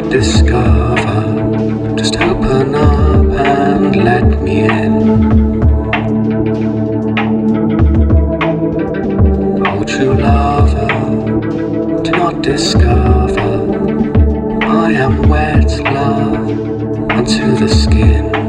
not discover. Just open up and let me in. Oh, true lover, do not discover. I am wet, love, unto the skin.